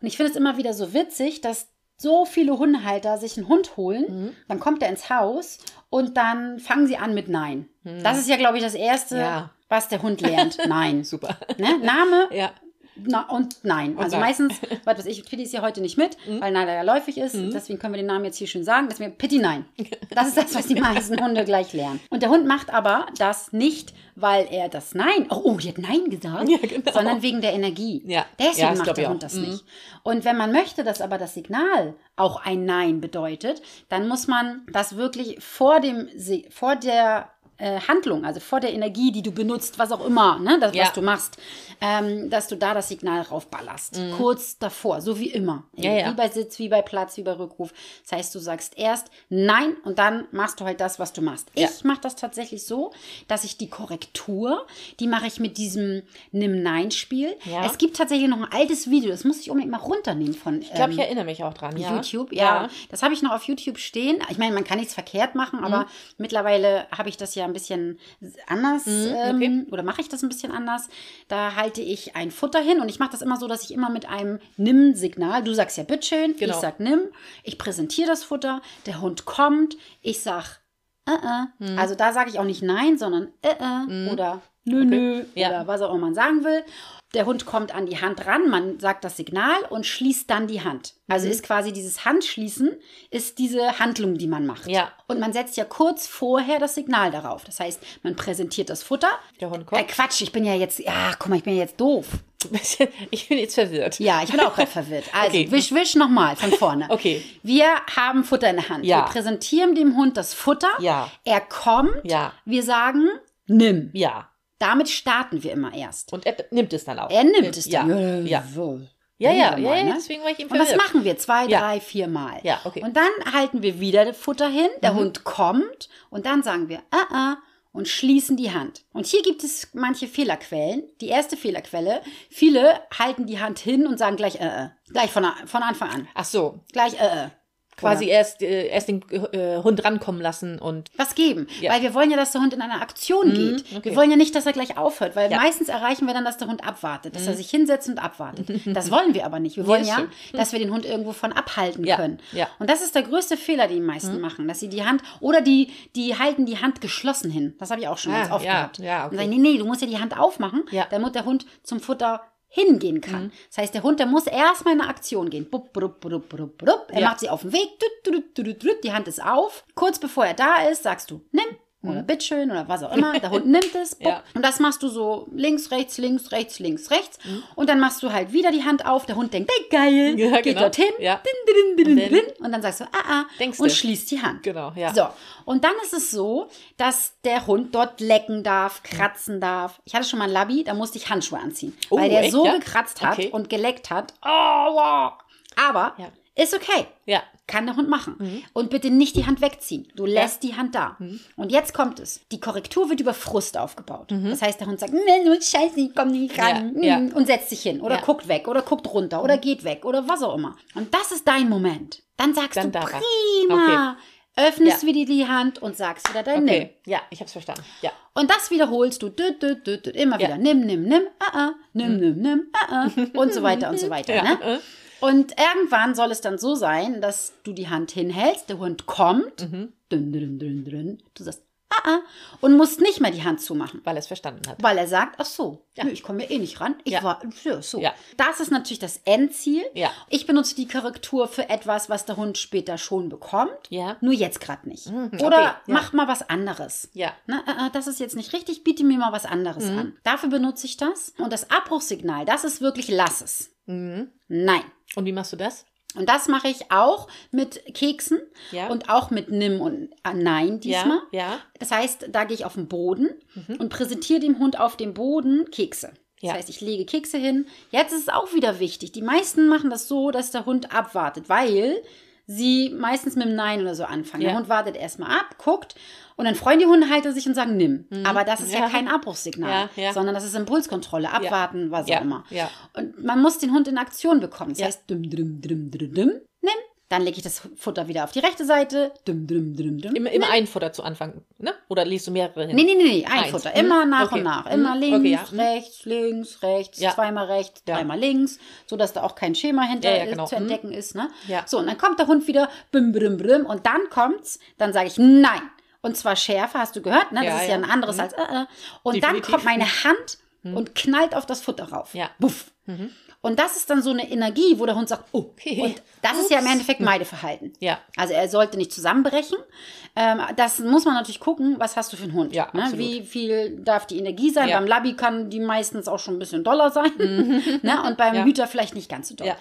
Und ich finde es immer wieder so witzig, dass so viele Hundehalter sich einen Hund holen, Mhm. dann kommt er ins Haus und dann fangen sie an mit Nein. Das ist ja, glaube ich, das Erste, Mhm. Ja. was der Hund lernt. Nein. Super. Ne? Name Ja. Na, und nein. Also nein. meistens, was weiß ich, Pitti ist ja heute nicht mit, weil Nala ja läufig ist. Deswegen können wir den Namen jetzt hier schön sagen. Deswegen Pitti nein. Das ist das, was die meisten Hunde gleich lernen. Und der Hund macht aber das nicht, weil er das Nein, oh, oh die hat Nein gesagt, Ja, genau. sondern wegen der Energie. Ja. Deswegen Ja, macht der Hund das Mhm. nicht. Und wenn man möchte, dass aber das Signal auch ein Nein bedeutet, dann muss man das wirklich vor dem, vor der äh, Handlung, also vor der Energie, die du benutzt, was auch immer, ne, das, Ja. was du machst, ähm, dass du da das Signal raufballerst. Kurz davor, so wie immer. Mhm. Ja, ja. Wie bei Sitz, wie bei Platz, wie bei Rückruf. Das heißt, du sagst erst Nein und dann machst du halt das, was du machst. Ich mache das tatsächlich so, dass ich die Korrektur, die mache ich mit diesem Nimm-Nein-Spiel. Es gibt tatsächlich noch ein altes Video, das muss ich unbedingt mal runternehmen von Ich glaube, ähm, ich erinnere mich auch dran. Ja. YouTube. Ja, das habe ich noch auf YouTube stehen. Ich meine, man kann nichts verkehrt machen, Mhm. aber mittlerweile habe ich das ja ein bisschen anders Mhm, ähm, oder mache ich das ein bisschen anders. Da halte ich ein Futter hin und ich mache das immer so, dass ich immer mit einem Nimm-Signal, du sagst ja bitteschön, Genau. ich sag Nimm, ich präsentiere das Futter, der Hund kommt, ich sag äh, äh. Mhm. Also da sage ich auch nicht nein, sondern äh, äh oder nö, nö Ja. oder was auch immer man sagen will. Der Hund kommt an die Hand ran, man sagt das Signal und schließt dann die Hand. Mhm. Also ist quasi dieses Handschließen, ist diese Handlung, die man macht. Ja. Und man setzt ja kurz vorher das Signal darauf. Das heißt, man präsentiert das Futter. Der Hund Äh, kommt. Quatsch, ich bin ja jetzt, ja, guck mal, ich bin ja jetzt doof. Ich bin jetzt verwirrt. Ja, ich bin auch gerade verwirrt. Also, Okay. wisch, wisch nochmal von vorne. Okay. Wir haben Futter in der Hand. Ja. Wir präsentieren dem Hund das Futter. Ja. Er kommt. Ja. Wir sagen, nimm. Ja. Damit starten wir immer erst. Und er nimmt es dann auch. Er nimmt es ja. dann. Ja. so. Ja, ja, ja, mal, ne? deswegen war ich ihm Und das machen wir zwei, Ja. drei, vier Mal. Ja, okay. Mhm. Und dann halten wir wieder das Futter hin, der Hund kommt und dann sagen wir, ah, ah, und schließen die Hand. Und hier gibt es manche Fehlerquellen. Die erste Fehlerquelle, viele halten die Hand hin und sagen gleich, äh, äh. Gleich von, von Anfang an. Ach so. Gleich, äh, äh. Quasi erst, äh, erst den äh, Hund rankommen lassen und. was geben. Ja. Mhm, Weil wir wollen ja, dass der Hund in eine Aktion geht. okay. Wir wollen ja nicht, dass er gleich aufhört, weil Ja. Mhm. meistens erreichen wir dann, dass der Hund abwartet, dass er sich hinsetzt und abwartet. Das wollen wir aber nicht. Wir wollen ja, dass wir den Hund irgendwo von abhalten können. ja. Mhm. Und das ist der größte Fehler, den die meisten machen, dass sie die Hand oder die die halten die Hand geschlossen hin. Das habe ich auch schon Ah, ganz oft ja, gehabt. ja, okay. Und sagen, nee, nee, du musst ja die Hand aufmachen, Ja. Mhm. damit der Hund zum Futter hingehen kann. Das heißt, der Hund, der muss erstmal in eine Aktion gehen. Bup, bup, bup, bup, bup. Er Ja. macht sie auf dem Weg. Die Hand ist auf. Kurz bevor er da ist, sagst du, nimm. Oder bitteschön oder was auch immer. Der Hund nimmt es. Mhm. Ja. Und das machst du so links, rechts, links, rechts, links, rechts. Mhm. Und dann machst du halt wieder die Hand auf. Der Hund denkt, hey, geil. Ja, geht genau. dorthin. Ja. Din, din, din, Und. Und dann sagst du, ah, ah. Denkst und du. schließt die Hand. Genau, ja. So, und dann ist es so, dass der Hund dort lecken darf, kratzen darf. Ich hatte schon mal ein Labby, da musste ich Handschuhe anziehen, Oh, weil der echt, so gekratzt hat Okay. und geleckt hat. Oh, wow. Aber. Ist okay. Ja. Kann der Hund machen. Und bitte nicht die Hand wegziehen. Du lässt die Hand da. Und jetzt kommt es. Die Korrektur wird über Frust aufgebaut. Das heißt, der Hund sagt, "Nee, scheiße, ich komm nicht ran. Ja, ja. Mm, Und setzt sich hin. Oder Ja. guckt weg. Oder guckt runter. Oder geht weg. Oder was auch immer. Und das ist dein Moment. Dann sagst Dann du, prima. Öffnest Ja. wieder die Hand und sagst wieder dein Nimm. Okay. Ja, ich hab's verstanden. Ja. Und das wiederholst du düt, düt, düt, immer Ja. wieder. Nimm, nimm, nimm, ah, ah, nimm, nimm, nimm, ah, ah, und so weiter und so weiter. Ja. Ne? Und irgendwann soll es dann so sein, dass du die Hand hinhältst, der Hund kommt, Mhm. dün, dün, dün, dün, du sagst, ah, ah, und musst nicht mehr die Hand zumachen. Weil er es verstanden hat. Weil er sagt, ach so, Ja. nö, ich komme ja eh nicht ran. Ich Ja. war so. Ja. Das ist natürlich das Endziel. Ja. Ich benutze die Korrektur für etwas, was der Hund später schon bekommt. Ja. Nur jetzt gerade nicht. okay, Oder mach mal was anderes. Ja. Na, äh, äh, das ist jetzt nicht richtig, biete mir mal was anderes Mhm. an. Dafür benutze ich das. Und das Abbruchsignal, das ist wirklich lass es. Mhm. Nein. Und wie machst du das? Und das mache ich auch mit Keksen Ja. und auch mit Nimm und äh, Nein diesmal. Ja. Ja. Das heißt, da gehe ich auf den Boden und präsentiere dem Hund auf dem Boden Kekse. Das heißt, ich lege Kekse hin. Jetzt ist es auch wieder wichtig. Die meisten machen das so, dass der Hund abwartet, weil sie meistens mit dem Nein oder so anfangen. Ja. Der Hund wartet erstmal ab, guckt und dann freuen die Hundehalter sich und sagen Nimm. Aber das ist ja, Mhm. Ja. kein Abbruchssignal, Ja, sondern das ist Impulskontrolle, abwarten, was auch immer. ja. Und man muss den Hund in Aktion bekommen. Das heißt, düm, düm, düm, düm, düm. Dann lege ich das Futter wieder auf die rechte Seite. Düm, düm, düm, düm. Immer, immer ein Futter zu Anfang, ne? Oder liest du mehrere hin? Nee, nee, nee, nee, ein Eins. Futter. Mhm. Immer nach Okay. und nach. Mhm. Immer links, Okay, ja. Mhm. rechts, links, rechts, Ja. zweimal rechts, Ja. dreimal links, sodass da auch kein Schema hinter genau. zu Mhm. entdecken ist. Ne? Ja. So, und dann kommt der Hund wieder, bim, bim, bim, und dann kommt's, dann sage ich nein. Und zwar schärfer, hast du gehört, ne? Das ist ja ein anderes Mhm. als äh, äh. Und Definitiv. Mhm. dann kommt meine Hand und knallt auf das Futter rauf. Ja. Buff. Und das ist dann so eine Energie, wo der Hund sagt, oh, Okay. und das ist ja im Ups. Endeffekt Meideverhalten. Ja. Also er sollte nicht zusammenbrechen. Ähm, das muss man natürlich gucken, was hast du für einen Hund. Ja, ne? absolut. Wie viel darf die Energie sein? Ja. Beim Labby kann die meistens auch schon ein bisschen doller sein. ne? Und beim Ja. Hüter vielleicht nicht ganz so doll. Ja.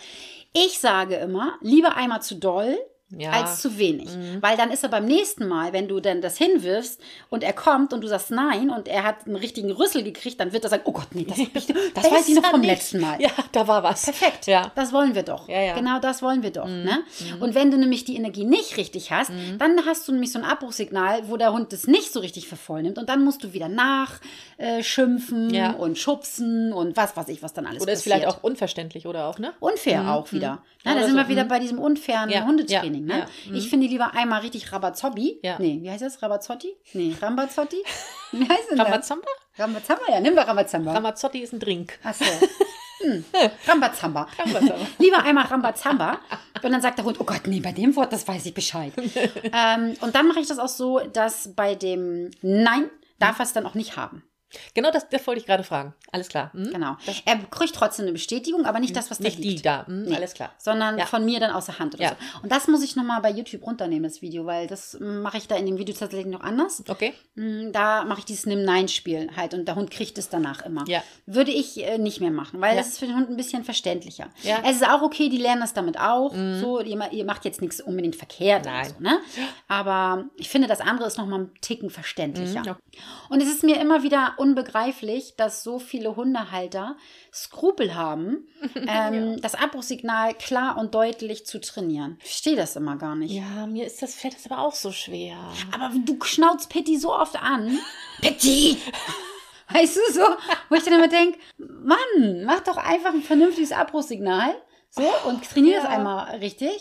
Ich sage immer, lieber einmal zu doll. Ja. Als zu wenig. Weil dann ist er beim nächsten Mal, wenn du dann das hinwirfst und er kommt und du sagst nein und er hat einen richtigen Rüssel gekriegt, dann wird er sagen, oh Gott, nee, das, ich, das weiß ich noch vom nicht. letzten Mal. Ja, da war was. Perfekt. Ja. Das wollen wir doch. Ja, ja. Genau das wollen wir doch. Ne? Und wenn du nämlich die Energie nicht richtig hast, dann hast du nämlich so ein Abbruchsignal, wo der Hund das nicht so richtig für voll nimmt. Und dann musst du wieder nachschimpfen äh, und schubsen und was weiß ich, was dann alles Oder ist passiert. vielleicht auch unverständlich, oder auch, ne? Unfair auch wieder. Na, Ja, da oder sind so. wir wieder Mhm. bei diesem unfairen Hundetraining. Ja, ne? ja. Ich finde lieber einmal richtig Rabazobbi. Ja. Nee, wie heißt das? Rabazotti? Nee, Rambazotti? Wie heißt denn das? Ramazamba? Rambazamba? Ja, nimm wir Rambazamba. Ramazzotti ist ein Drink. Achso. Hm. Rambazamba. Rambazamba. Lieber einmal Rambazamba. Und dann sagt der Hund, oh Gott, nee, bei dem Wort, das weiß ich Bescheid. ähm, und dann mache ich das auch so, dass bei dem Nein darf er es dann auch nicht haben. Genau, das, das wollte ich gerade fragen. Alles klar. Hm? Genau. Er kriegt trotzdem eine Bestätigung, aber nicht das, was da Nicht liegt. die da. Hm? Nee. Alles klar. Sondern Ja. von mir dann aus der Hand oder Ja. so. Und das muss ich nochmal bei YouTube runternehmen, das Video, weil das mache ich da in dem Video tatsächlich noch anders. Okay. Mm, Da mache ich dieses Nimm-Nein-Spiel halt und der Hund kriegt es danach immer. Ja. Würde ich äh, nicht mehr machen, weil Ja. das ist für den Hund ein bisschen verständlicher. Ja. Mhm. Es ist auch okay, die lernen das damit auch. So, ihr, ihr macht jetzt nichts unbedingt verkehrt. Nein. So, ne? Aber ich finde, das andere ist nochmal einen Ticken verständlicher. Mhm. Und es ist mir immer wieder unbegreiflich, dass so viele Hundehalter Skrupel haben, ähm, das Abbruchsignal klar und deutlich zu trainieren. Ich verstehe das immer gar nicht. Ja, mir ist das fällt das aber auch so schwer. Aber du schnauzt Pitti so oft an. Pitti! Weißt du so? Wo ich dann immer denke, Mann, mach doch einfach ein vernünftiges Abbruchsignal. So, und trainier das Ja. einmal richtig.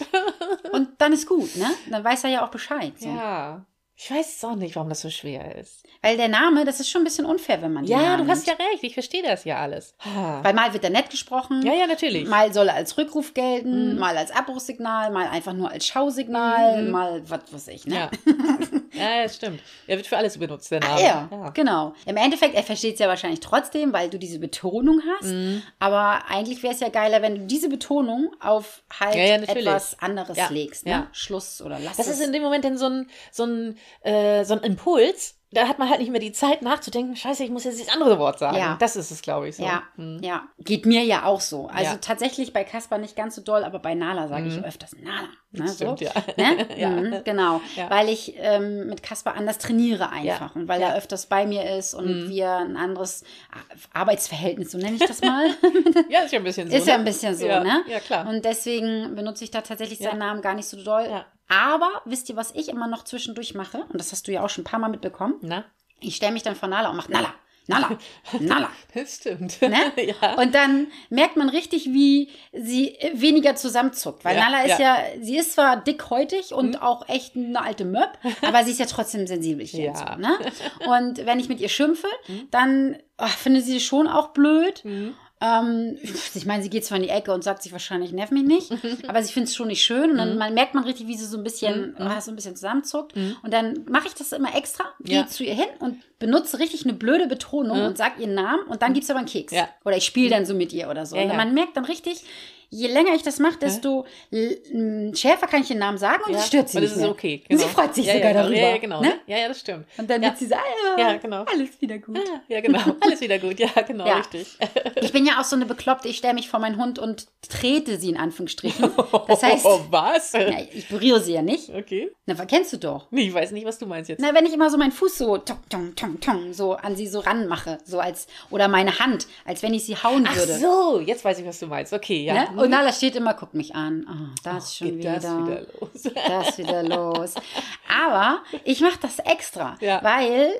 Und dann ist gut, ne? Dann weiß er ja auch Bescheid. So. Ja. Ich weiß es auch nicht, warum das so schwer ist. Weil der Name, das ist schon ein bisschen unfair, wenn man den Ja, Namen du hast ja recht. Ich verstehe das ja alles. Ah. Weil mal wird er nett gesprochen. Ja, ja, natürlich. Mal soll er als Rückruf gelten, Mhm. mal als Abbruchsignal, mal einfach nur als Schausignal, mal was weiß ich, ne? Ja. ja, das stimmt. Er wird für alles benutzt, der Name. Ja, ja. genau. Im Endeffekt, er versteht es ja wahrscheinlich trotzdem, weil du diese Betonung hast. Mhm. Aber eigentlich wäre es ja geiler, wenn du diese Betonung auf halt Ja, ja, etwas anderes legst. Ne? ja. Schluss oder lass Das ist in dem Moment dann so ein, so ein äh, so ein Impuls, da hat man halt nicht mehr die Zeit nachzudenken, scheiße, ich muss jetzt das andere Wort sagen. Ja. Das ist es, glaube ich, so. Ja, Hm. ja, geht mir ja auch so. Also Ja. tatsächlich bei Kasper nicht ganz so doll, aber bei Nala sage ich Mhm. öfters Nala. Ne, stimmt, so. ja. Ne? Ja. Mhm, genau, Ja. weil ich ähm, mit Kasper anders trainiere einfach und weil Ja. er öfters bei mir ist und Mhm. wir ein anderes Arbeitsverhältnis, so nenne ich das mal, Ja, ist ja ein bisschen so. ist ja ne? ein bisschen so, ja. ne? Ja, klar. Und deswegen benutze ich da tatsächlich Ja. seinen Namen gar nicht so doll. Aber wisst ihr, was ich immer noch zwischendurch mache? Und das hast du ja auch schon ein paar Mal mitbekommen. Na, Ich stelle mich dann vor Nala und mache Nala, Nala, Nala. das stimmt. Ne? ja. Und dann merkt man richtig, wie sie weniger zusammenzuckt. Weil Ja, Nala ist ja. ja. sie ist zwar dickhäutig und auch echt eine alte Möb, aber sie ist ja trotzdem sensibel. Ja. So, ne? Und wenn ich mit ihr schimpfe, dann ach, finde sie schon auch blöd. Mhm. Ähm, ich meine, sie geht zwar in die Ecke und sagt sich wahrscheinlich, nerv mich nicht, aber sie findet es schon nicht schön. Und dann man merkt man richtig, wie sie so ein bisschen, ah, so ein bisschen zusammenzuckt. Und dann mache ich das immer extra, gehe Ja. zu ihr hin und benutze richtig eine blöde Betonung und sag ihren Namen und dann gibt es aber einen Keks. Ja. Oder ich spiele dann so mit ihr oder so. Ja, und man merkt dann richtig, je länger ich das mache, desto schärfer kann ich den Namen sagen und ja. es stört sie Und das ist mehr. okay. Und sie freut sich ja, sogar genau. darüber. Ja, ja, genau. Ne? Ja, ja, das stimmt. Und dann wird sie sagen, ah, Ja, genau. alles wieder gut. Ja, genau. Alles wieder gut. Ja, genau, richtig. Ich bin ja auch so eine Bekloppte, ich stelle mich vor meinen Hund und trete sie in Anführungsstrichen. Das heißt, Oh, was? ich berühre sie ja nicht. Okay. Na, kennst du doch. Nee, ich weiß nicht, was du meinst jetzt. Na, wenn ich immer so meinen Fuß so tong, tong, tong, tong, so an sie so ranmache, so als, oder meine Hand, als wenn ich sie hauen Ach würde. so, jetzt weiß ich, was du meinst. Okay, ja. Ne? Und Nala steht immer, guckt mich an. Oh, das ist schon wieder. das wieder los. Das ist wieder los. Aber ich mache das extra, Ja. weil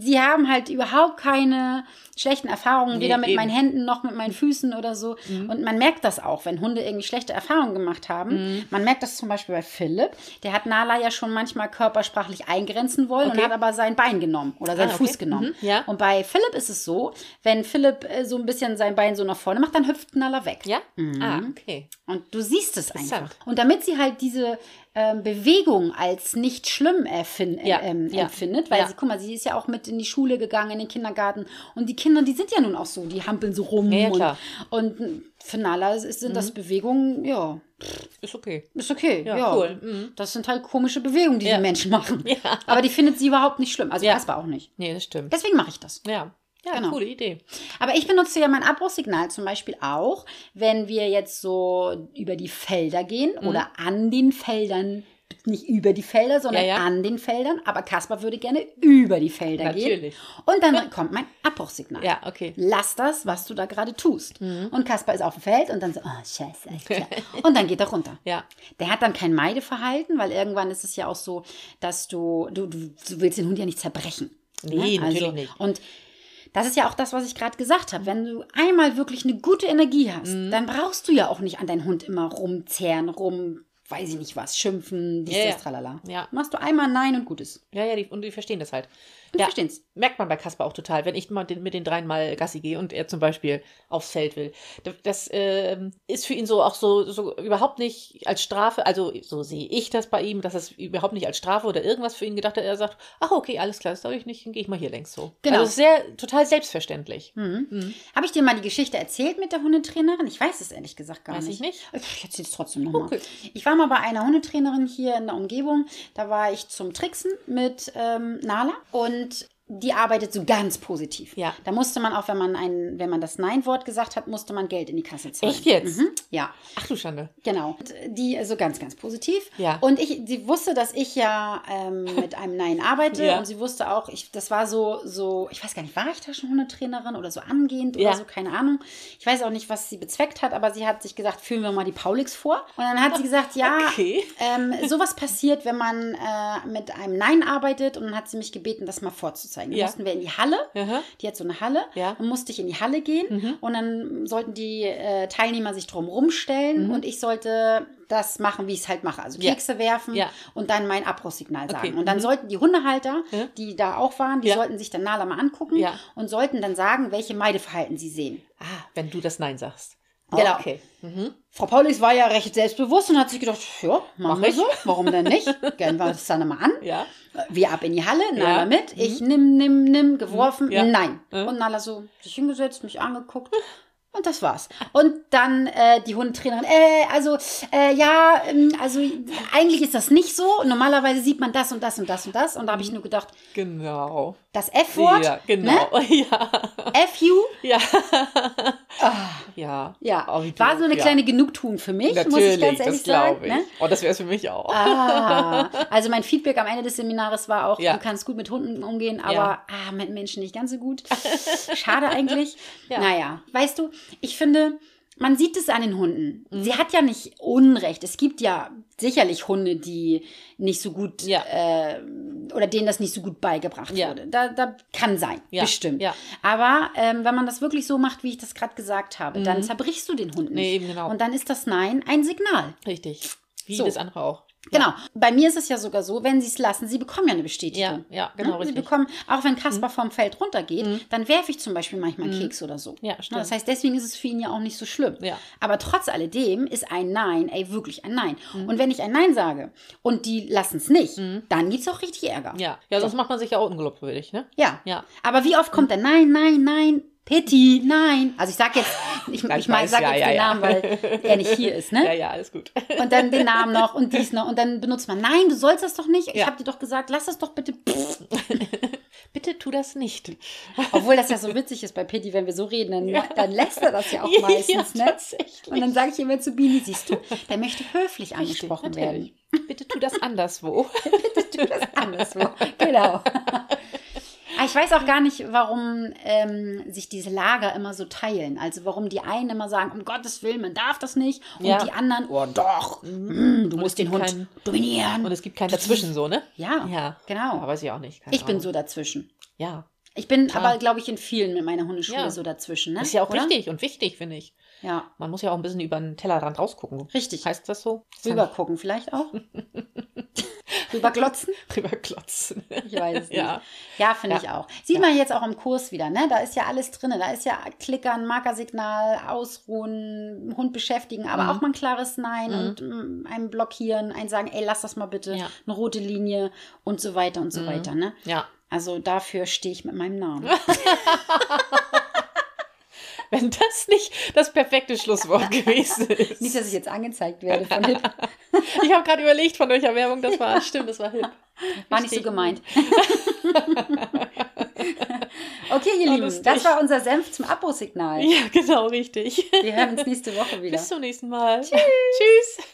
sie haben halt überhaupt keine schlechten Erfahrungen, Nee, weder mit eben. meinen Händen noch mit meinen Füßen oder so. Und man merkt das auch, wenn Hunde irgendwie schlechte Erfahrungen gemacht haben. Man merkt das zum Beispiel bei Philipp. Der hat Nala ja schon manchmal körpersprachlich eingrenzen wollen Okay. und hat aber sein Bein genommen oder seinen Ah, okay. Fuß genommen. Mhm, ja. Und bei Philipp ist es so, wenn Philipp äh, so ein bisschen sein Bein so nach vorne macht, dann hüpft Nala weg. Ja? Ah, okay. Und du siehst es einfach. Und damit sie halt diese ähm, Bewegung als nicht schlimm erfin Ja, ähm, ja. empfindet, weil Ja. sie, guck mal, sie ist ja auch mit in die Schule gegangen, in den Kindergarten. Und die Kinder, die sind ja nun auch so, die hampeln so rum. Und, und für Nala ist- sind das Bewegungen, ja, Ist okay. ist okay. Ja, Ja, cool. Mhm. Das sind halt komische Bewegungen, die die Menschen machen. Aber die findet sie überhaupt nicht schlimm. Also Ja. Kasper auch nicht. Nee, das stimmt. Deswegen mache ich das. Ja. Ja, Genau. coole Idee. Aber ich benutze ja mein Abbruchsignal zum Beispiel auch, wenn wir jetzt so über die Felder gehen Mhm. oder an den Feldern. Nicht über die Felder, sondern Ja, ja. an den Feldern. Aber Kasper würde gerne über die Felder gehen. Natürlich. Und dann kommt mein Abbruchsignal. Ja, okay. Lass das, was du da gerade tust. Mhm. Und Kasper ist auf dem Feld und dann so, oh, scheiße. klar. und dann geht er runter. Ja. Der hat dann kein Meideverhalten, weil irgendwann ist es ja auch so, dass du, du, du, willst den Hund ja nicht zerbrechen. Ne? Nee, natürlich nicht. Und das ist ja auch das, was ich gerade gesagt habe. Wenn du einmal wirklich eine gute Energie hast, Mhm. dann brauchst du ja auch nicht an deinen Hund immer rumzehren, rum, weiß ich nicht was, schimpfen, dies, Ja, das, ja. tralala. Ja. Machst du einmal Nein und gut ist. Ja, ja, die, und die verstehen das halt. Und ja, verstehen's. merkt man bei Kasper auch total, wenn ich mal den, mit den dreien mal Gassi gehe und er zum Beispiel aufs Feld will. Das, das ähm, ist für ihn so auch so, so überhaupt nicht als Strafe, also so sehe ich das bei ihm, dass es überhaupt nicht als Strafe oder irgendwas für ihn gedacht hat. Er sagt, ach okay, alles klar, das soll ich nicht, dann gehe ich mal hier längs so. Genau. Also sehr, total selbstverständlich. Mhm. Habe ich dir mal die Geschichte erzählt mit der Hundetrainerin? Ich weiß es ehrlich gesagt gar Weiß nicht. ich nicht. Ich erzähle es trotzdem nochmal. Okay. Ich war mal bei einer Hundetrainerin hier in der Umgebung. Da war ich zum Tricksen mit ähm, Nala und and die arbeitet so ganz positiv. Ja. Da musste man auch, wenn man ein, wenn man das Nein-Wort gesagt hat, musste man Geld in die Kasse zahlen. Echt jetzt? Mhm. Ja. Ach du Schande. Genau. Und Die also ganz, ganz positiv. Ja. Und ich, sie wusste, dass ich ja ähm, mit einem Nein arbeite. Ja. Und sie wusste auch, ich, das war so, so, ich weiß gar nicht, war ich da schon Hundetrainerin oder so angehend Ja. oder so, keine Ahnung. Ich weiß auch nicht, was sie bezweckt hat, aber sie hat sich gesagt, führen wir mal die Paulix vor. Und dann hat sie gesagt, ja, Okay. ähm, sowas passiert, wenn man äh, mit einem Nein arbeitet. Und dann hat sie mich gebeten, das mal vorzuzeigen. Dann Ja. mussten wir in die Halle. Aha. Die hat so eine Halle. Ja. Dann musste ich in die Halle gehen Mhm. und dann sollten die äh, Teilnehmer sich drum rumstellen und ich sollte das machen, wie ich es halt mache. Also Mhm. Ja. Kekse werfen Ja. und dann mein Abbruchssignal sagen. Okay. Und dann Mhm. sollten die Hundehalter, Ja. die da auch waren, die sollten sich dann Nala mal angucken und sollten dann sagen, welche Meideverhalten sie sehen. Ah, wenn du das Nein sagst. Genau. Okay. Mhm. Frau Paulix war ja recht selbstbewusst und hat sich gedacht, ja, machen Mach wir ich. so, warum denn nicht? Gehen wir das dann mal an. Ja. Wir ab in die Halle, Nala Ja. mit. Ich nimm, nimm, nimm, geworfen, Ja. nein. Und Nala so sich hingesetzt, mich angeguckt. Und das war's. Und dann äh, die Hundetrainerin, äh, also, äh, ja, ähm, also eigentlich ist das nicht so. Normalerweise sieht man das und das und das und das. Und da habe ich nur gedacht, Genau. das F-Wort, Ja, genau. Ja. F-U, Ja. ah, Ja. ja, Oh, war so eine ja. kleine Genugtuung für mich, muss ich Natürlich, ganz ehrlich das glaube sagen. ich. Ne? Oh, das wäre es für mich auch. Ah, also mein Feedback am Ende des Seminars war auch, Ja. du kannst gut mit Hunden umgehen, aber ah, mit Menschen nicht ganz so gut. Schade eigentlich. Ja. Naja, weißt du, ich finde, man sieht es an den Hunden. Mhm. Sie hat ja nicht Unrecht. Es gibt ja sicherlich Hunde, die nicht so gut Ja. äh, oder denen das nicht so gut beigebracht Ja. wurde. Da, da kann sein, Ja, bestimmt. Aber ähm, wenn man das wirklich so macht, wie ich das gerade gesagt habe, dann zerbrichst du den Hund nicht. Mhm. Nee, eben genau. Und dann ist das Nein ein Signal. Richtig. Wie So. das andere auch. Genau. Bei mir ist es ja sogar so, wenn sie es lassen, sie bekommen ja eine Ja, Bestätigung. ja, genau, Ne? Sie richtig. Mhm. bekommen, auch wenn Kasper vom Feld runtergeht, dann werfe ich zum Beispiel manchmal einen Keks oder so. Ja, Ne? stimmt. Das heißt, deswegen ist es für ihn ja auch nicht so schlimm. Ja. Aber trotz alledem ist ein Nein, ey, wirklich ein Nein. Mhm. Und wenn ich ein Nein sage und die lassen es nicht, dann gibt es auch richtig Ärger. Ja, ja sonst macht man sich ja auch unglaubwürdig, ne? Ja. Ja. Aber wie oft kommt der Nein, Nein, Nein, Pitti, nein. Also ich sag jetzt, ich, Ja, ich weiß, sag ja, jetzt ja, den ja. Namen, weil er nicht hier ist, ne? Ja, ja, alles gut. Und dann den Namen noch und dies noch. Und dann benutzt man, nein, du sollst das doch nicht. Ich Ja. habe dir doch gesagt, lass das doch bitte. Bitte tu das nicht. Obwohl das ja so witzig ist bei Pitti, wenn wir so reden, dann, dann lässt er das ja auch Ja, meistens, ne? Und dann sage ich immer zu Bini, siehst du, der möchte höflich angesprochen werden. Natürlich. Bitte tu das anderswo. Tu das anderswo. Genau. Aber Ich weiß auch gar nicht, warum ähm, sich diese Lager immer so teilen. Also warum die einen immer sagen, um Gottes Willen, man darf das nicht. Und Ja. die anderen, oh doch, mm, du musst den Hund kein- dominieren. Und es gibt kein Dazwischen so, ne? ja, Ja. genau. Ja, weiß ich auch nicht. Keine ich bin Ahnung. so dazwischen. Ja. Ich bin Klar. aber, glaube ich, in vielen mit meiner Hundeschule Ja. so dazwischen. Ne? Das ist ja auch Oder? richtig und wichtig, finde ich. Ja, Man muss ja auch ein bisschen über den Tellerrand rausgucken. richtig. Heißt das so? Rüber gucken vielleicht auch. Rüberglotzen? Rüberklotzen. Ich weiß es nicht. Ja. Ja, finde Ja. ich auch. Sieht man jetzt auch im Kurs wieder, ne? Da ist ja alles drin. Da ist ja Klickern, Markersignal, Ausruhen, Hund beschäftigen, aber Mhm. auch mal ein klares Nein und mm, ein Blockieren, ein Sagen, ey, lass das mal bitte, Ja. eine rote Linie und so weiter und so Mhm. weiter, ne? Ja. Also dafür stehe ich mit meinem Namen. Wenn das nicht das perfekte Schlusswort gewesen ist. Nicht, dass ich jetzt angezeigt werde von Hip. Ich habe gerade überlegt, von welcher Werbung das war. Stimmt, das war hip. War nicht so gemeint. okay, ihr Lieben, lustig. das war unser Senf zum Abbruchsignal. Ja, genau, richtig. Wir hören uns nächste Woche wieder. Bis zum nächsten Mal. Tschüss.